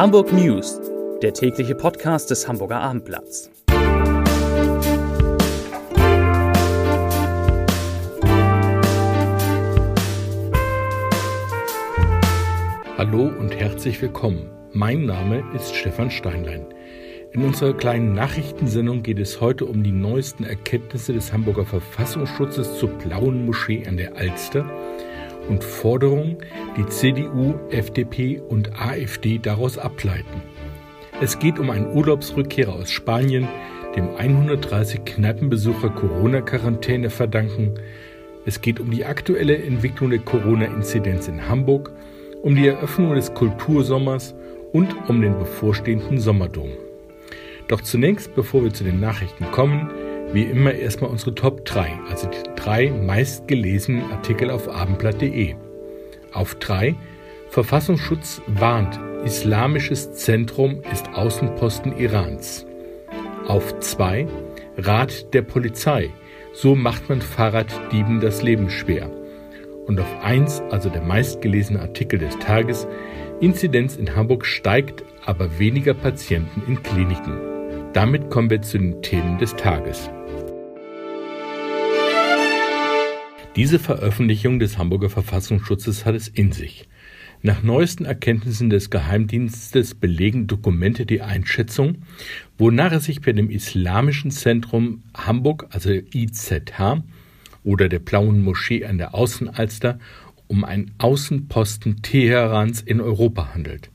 Hamburg News, der tägliche Podcast des Hamburger Abendblatts. Hallo und herzlich willkommen. Mein Name ist Stefan Steinlein. In unserer kleinen Nachrichtensendung geht es heute um die neuesten Erkenntnisse des Hamburger Verfassungsschutzes zur Blauen Moschee an der Alster und Forderungen, die CDU, FDP und AfD daraus ableiten. Es geht um einen Urlaubsrückkehrer aus Spanien, dem 130 Kneipenbesucher Corona-Quarantäne verdanken. Es geht um die aktuelle Entwicklung der Corona-Inzidenz in Hamburg, um die Eröffnung des Kultursommers und um den bevorstehenden Sommerdom. Doch zunächst, bevor wir zu den Nachrichten kommen, wie immer erstmal unsere Top 3, also die drei meistgelesenen Artikel auf abendblatt.de. Auf 3 Verfassungsschutz warnt, Islamisches Zentrum ist Außenposten Irans. Auf 2 Rat der Polizei, so macht man Fahrraddieben das Leben schwer. Und auf 1, also der meistgelesene Artikel des Tages, Inzidenz in Hamburg steigt, aber weniger Patienten in Kliniken. Damit kommen wir zu den Themen des Tages. Diese Veröffentlichung des Hamburger Verfassungsschutzes hat es in sich. Nach neuesten Erkenntnissen des Geheimdienstes belegen Dokumente die Einschätzung, wonach es sich bei dem Islamischen Zentrum Hamburg, also IZH, oder der Blauen Moschee an der Außenalster um einen Außenposten Teherans in Europa handelt.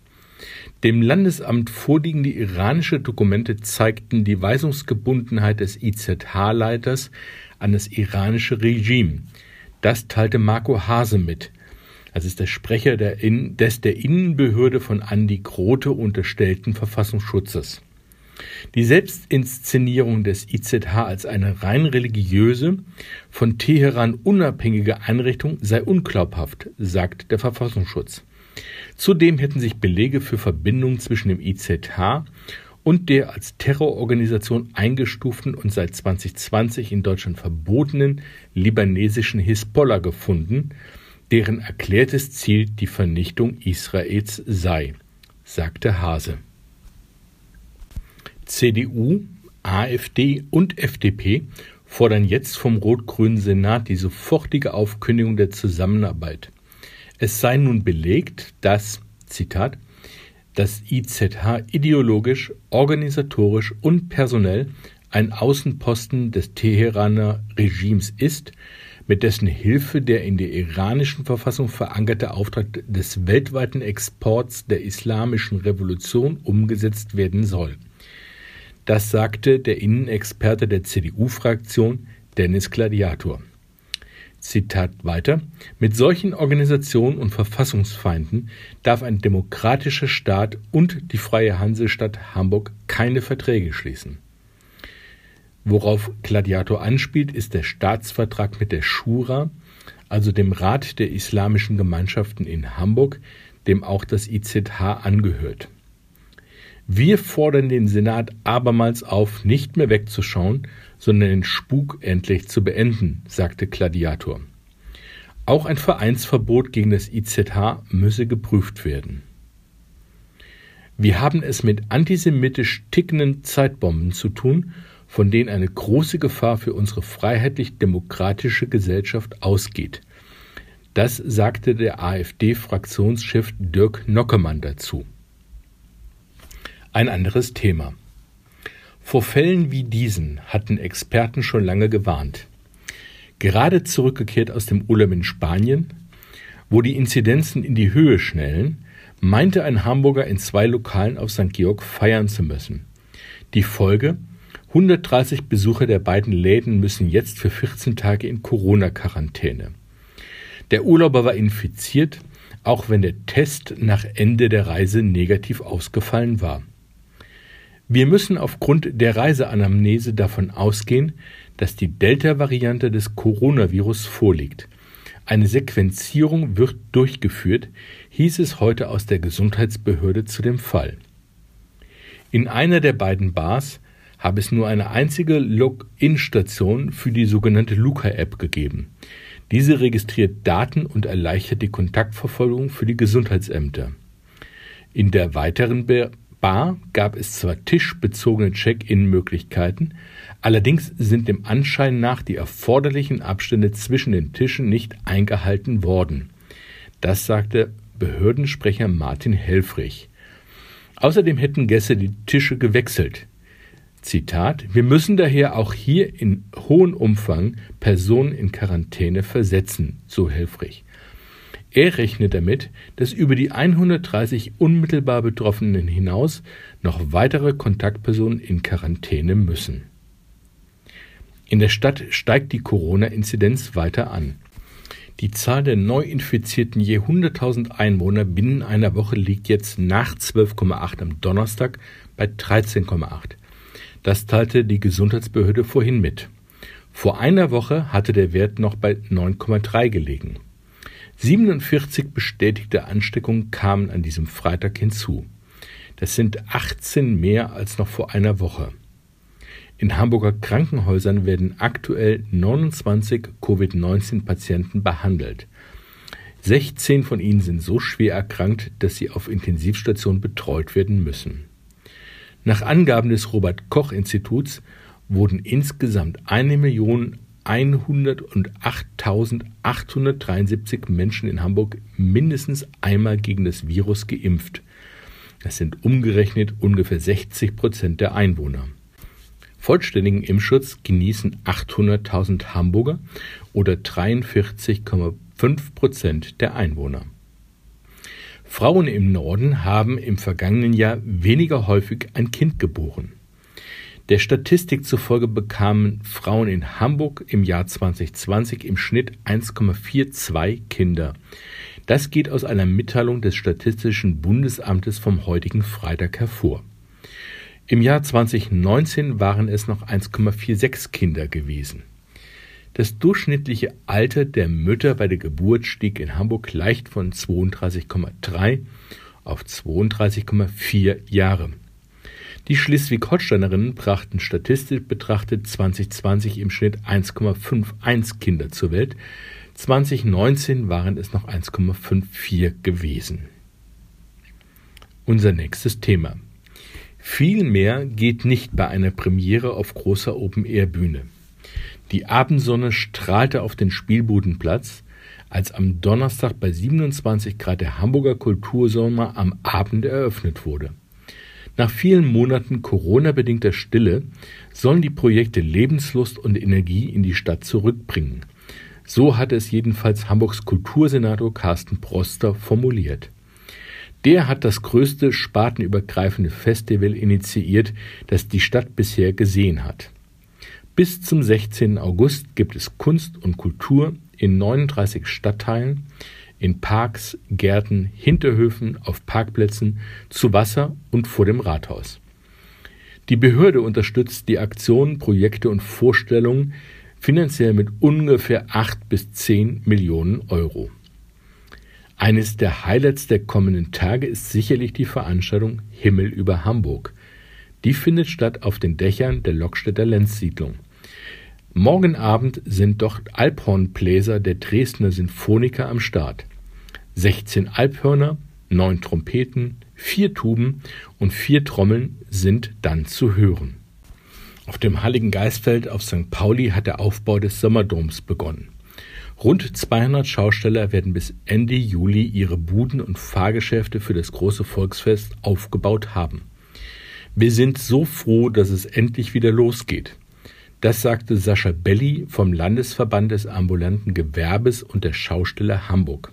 Dem Landesamt vorliegende iranische Dokumente zeigten die Weisungsgebundenheit des IZH-Leiters an das iranische Regime, das teilte Marco Hase mit. Das ist der Sprecher der In des der Innenbehörde von Andi Grote unterstellten Verfassungsschutzes. Die Selbstinszenierung des IZH als eine rein religiöse, von Teheran unabhängige Einrichtung sei unglaubhaft, sagt der Verfassungsschutz. Zudem hätten sich Belege für Verbindungen zwischen dem IZH und der als Terrororganisation eingestuften und seit 2020 in Deutschland verbotenen libanesischen Hisbollah gefunden, deren erklärtes Ziel die Vernichtung Israels sei, sagte Hase. CDU, AfD und FDP fordern jetzt vom rot-grünen Senat die sofortige Aufkündigung der Zusammenarbeit. Es sei nun belegt, dass, Zitat, das IZH ideologisch, organisatorisch und personell ein Außenposten des Teheraner Regimes ist, mit dessen Hilfe der in der iranischen Verfassung verankerte Auftrag des weltweiten Exports der islamischen Revolution umgesetzt werden soll. Das sagte der Innenexperte der CDU-Fraktion Dennis Gladiator. Zitat weiter, mit solchen Organisationen und Verfassungsfeinden darf ein demokratischer Staat und die Freie Hansestadt Hamburg keine Verträge schließen. Worauf Gladiator anspielt, ist der Staatsvertrag mit der Schura, also dem Rat der islamischen Gemeinschaften in Hamburg, dem auch das IZH angehört. Wir fordern den Senat abermals auf, nicht mehr wegzuschauen, sondern den Spuk endlich zu beenden, sagte Gladiator. Auch ein Vereinsverbot gegen das IZH müsse geprüft werden. Wir haben es mit antisemitisch tickenden Zeitbomben zu tun, von denen eine große Gefahr für unsere freiheitlich-demokratische Gesellschaft ausgeht. Das sagte der AfD-Fraktionschef Dirk Nockemann dazu. Ein anderes Thema. Vor Fällen wie diesen hatten Experten schon lange gewarnt. Gerade zurückgekehrt aus dem Urlaub in Spanien, wo die Inzidenzen in die Höhe schnellen, meinte ein Hamburger in zwei Lokalen auf St. Georg feiern zu müssen. Die Folge 130 Besucher der beiden Läden müssen jetzt für 14 Tage in Corona-Quarantäne. Der Urlauber war infiziert, auch wenn der Test nach Ende der Reise negativ ausgefallen war. Wir müssen aufgrund der Reiseanamnese davon ausgehen, dass die Delta-Variante des Coronavirus vorliegt. Eine Sequenzierung wird durchgeführt, hieß es heute aus der Gesundheitsbehörde zu dem Fall. In einer der beiden Bars habe es nur eine einzige Login-Station für die sogenannte Luca-App gegeben. Diese registriert Daten und erleichtert die Kontaktverfolgung für die Gesundheitsämter. In der weiteren Bar gab es zwar tischbezogene Check-in-Möglichkeiten, allerdings sind dem Anschein nach die erforderlichen Abstände zwischen den Tischen nicht eingehalten worden. Das sagte Behördensprecher Martin Helfrich. Außerdem hätten Gäste die Tische gewechselt. Zitat, wir müssen daher auch hier in hohem Umfang Personen in Quarantäne versetzen, so Helfrich. Er rechnet damit, dass über die 130 unmittelbar Betroffenen hinaus noch weitere Kontaktpersonen in Quarantäne müssen. In der Stadt steigt die Corona-Inzidenz weiter an. Die Zahl der Neuinfizierten je 100.000 Einwohner binnen einer Woche liegt jetzt nach 12,8 am Donnerstag bei 13,8. Das teilte die Gesundheitsbehörde vorhin mit. Vor einer Woche hatte der Wert noch bei 9,3 gelegen. 47 bestätigte Ansteckungen kamen an diesem Freitag hinzu. Das sind 18 mehr als noch vor einer Woche. In Hamburger Krankenhäusern werden aktuell 29 Covid-19-Patienten behandelt. 16 von ihnen sind so schwer erkrankt, dass sie auf Intensivstation betreut werden müssen. Nach Angaben des Robert Koch Instituts wurden insgesamt 1.108.873 Menschen in Hamburg mindestens einmal gegen das Virus geimpft. Das sind umgerechnet ungefähr 60 Prozent der Einwohner. Vollständigen Impfschutz genießen 800.000 Hamburger oder 43,5 Prozent der Einwohner. Frauen im Norden haben im vergangenen Jahr weniger häufig ein Kind geboren. Der Statistik zufolge bekamen Frauen in Hamburg im Jahr 2020 im Schnitt 1,42 Kinder. Das geht aus einer Mitteilung des Statistischen Bundesamtes vom heutigen Freitag hervor. Im Jahr 2019 waren es noch 1,46 Kinder gewesen. Das durchschnittliche Alter der Mütter bei der Geburt stieg in Hamburg leicht von 32,3 auf 32,4 Jahre. Die Schleswig-Holsteinerinnen brachten statistisch betrachtet 2020 im Schnitt 1,51 Kinder zur Welt. 2019 waren es noch 1,54 gewesen. Unser nächstes Thema. Viel mehr geht nicht bei einer Premiere auf großer Open-Air-Bühne. Die Abendsonne strahlte auf den Spielbudenplatz, als am Donnerstag bei 27 Grad der Hamburger Kultursommer am Abend eröffnet wurde. Nach vielen Monaten Corona-bedingter Stille sollen die Projekte Lebenslust und Energie in die Stadt zurückbringen. So hatte es jedenfalls Hamburgs Kultursenator Carsten Proster formuliert. Der hat das größte spartenübergreifende Festival initiiert, das die Stadt bisher gesehen hat. Bis zum 16. August gibt es Kunst und Kultur in 39 Stadtteilen, in Parks, Gärten, Hinterhöfen, auf Parkplätzen, zu Wasser und vor dem Rathaus. Die Behörde unterstützt die Aktionen, Projekte und Vorstellungen finanziell mit ungefähr 8 bis 10 Millionen Euro. Eines der Highlights der kommenden Tage ist sicherlich die Veranstaltung Himmel über Hamburg. Die findet statt auf den Dächern der Lockstädter Lenzsiedlung. Morgen Abend sind dort Alphornbläser der Dresdner Sinfoniker am Start. 16 Alphörner, 9 Trompeten, 4 Tuben und 4 Trommeln sind dann zu hören. Auf dem Heiligen Geistfeld auf St. Pauli hat der Aufbau des Sommerdoms begonnen. Rund 200 Schausteller werden bis Ende Juli ihre Buden und Fahrgeschäfte für das große Volksfest aufgebaut haben. Wir sind so froh, dass es endlich wieder losgeht. Das sagte Sascha Belli vom Landesverband des ambulanten Gewerbes und der Schausteller Hamburg.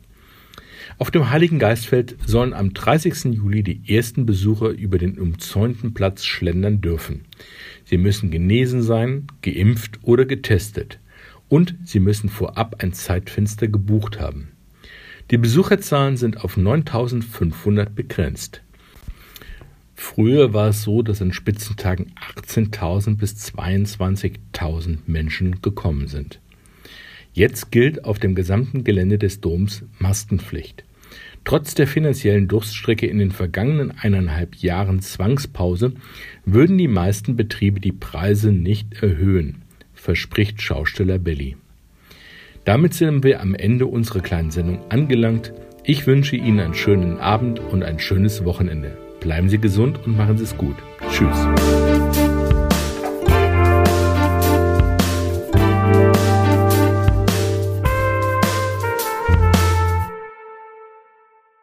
Auf dem Heiligen Geistfeld sollen am 30. Juli die ersten Besucher über den umzäunten Platz schlendern dürfen. Sie müssen genesen sein, geimpft oder getestet und Sie müssen vorab ein Zeitfenster gebucht haben. Die Besucherzahlen sind auf 9500 begrenzt. Früher war es so, dass an Spitzentagen 18.000 bis 22.000 Menschen gekommen sind. Jetzt gilt auf dem gesamten Gelände des Doms Maskenpflicht. Trotz der finanziellen Durststrecke in den vergangenen eineinhalb Jahren Zwangspause würden die meisten Betriebe die Preise nicht erhöhen verspricht Schausteller Belly. Damit sind wir am Ende unserer kleinen Sendung angelangt. Ich wünsche Ihnen einen schönen Abend und ein schönes Wochenende. Bleiben Sie gesund und machen Sie es gut. Tschüss.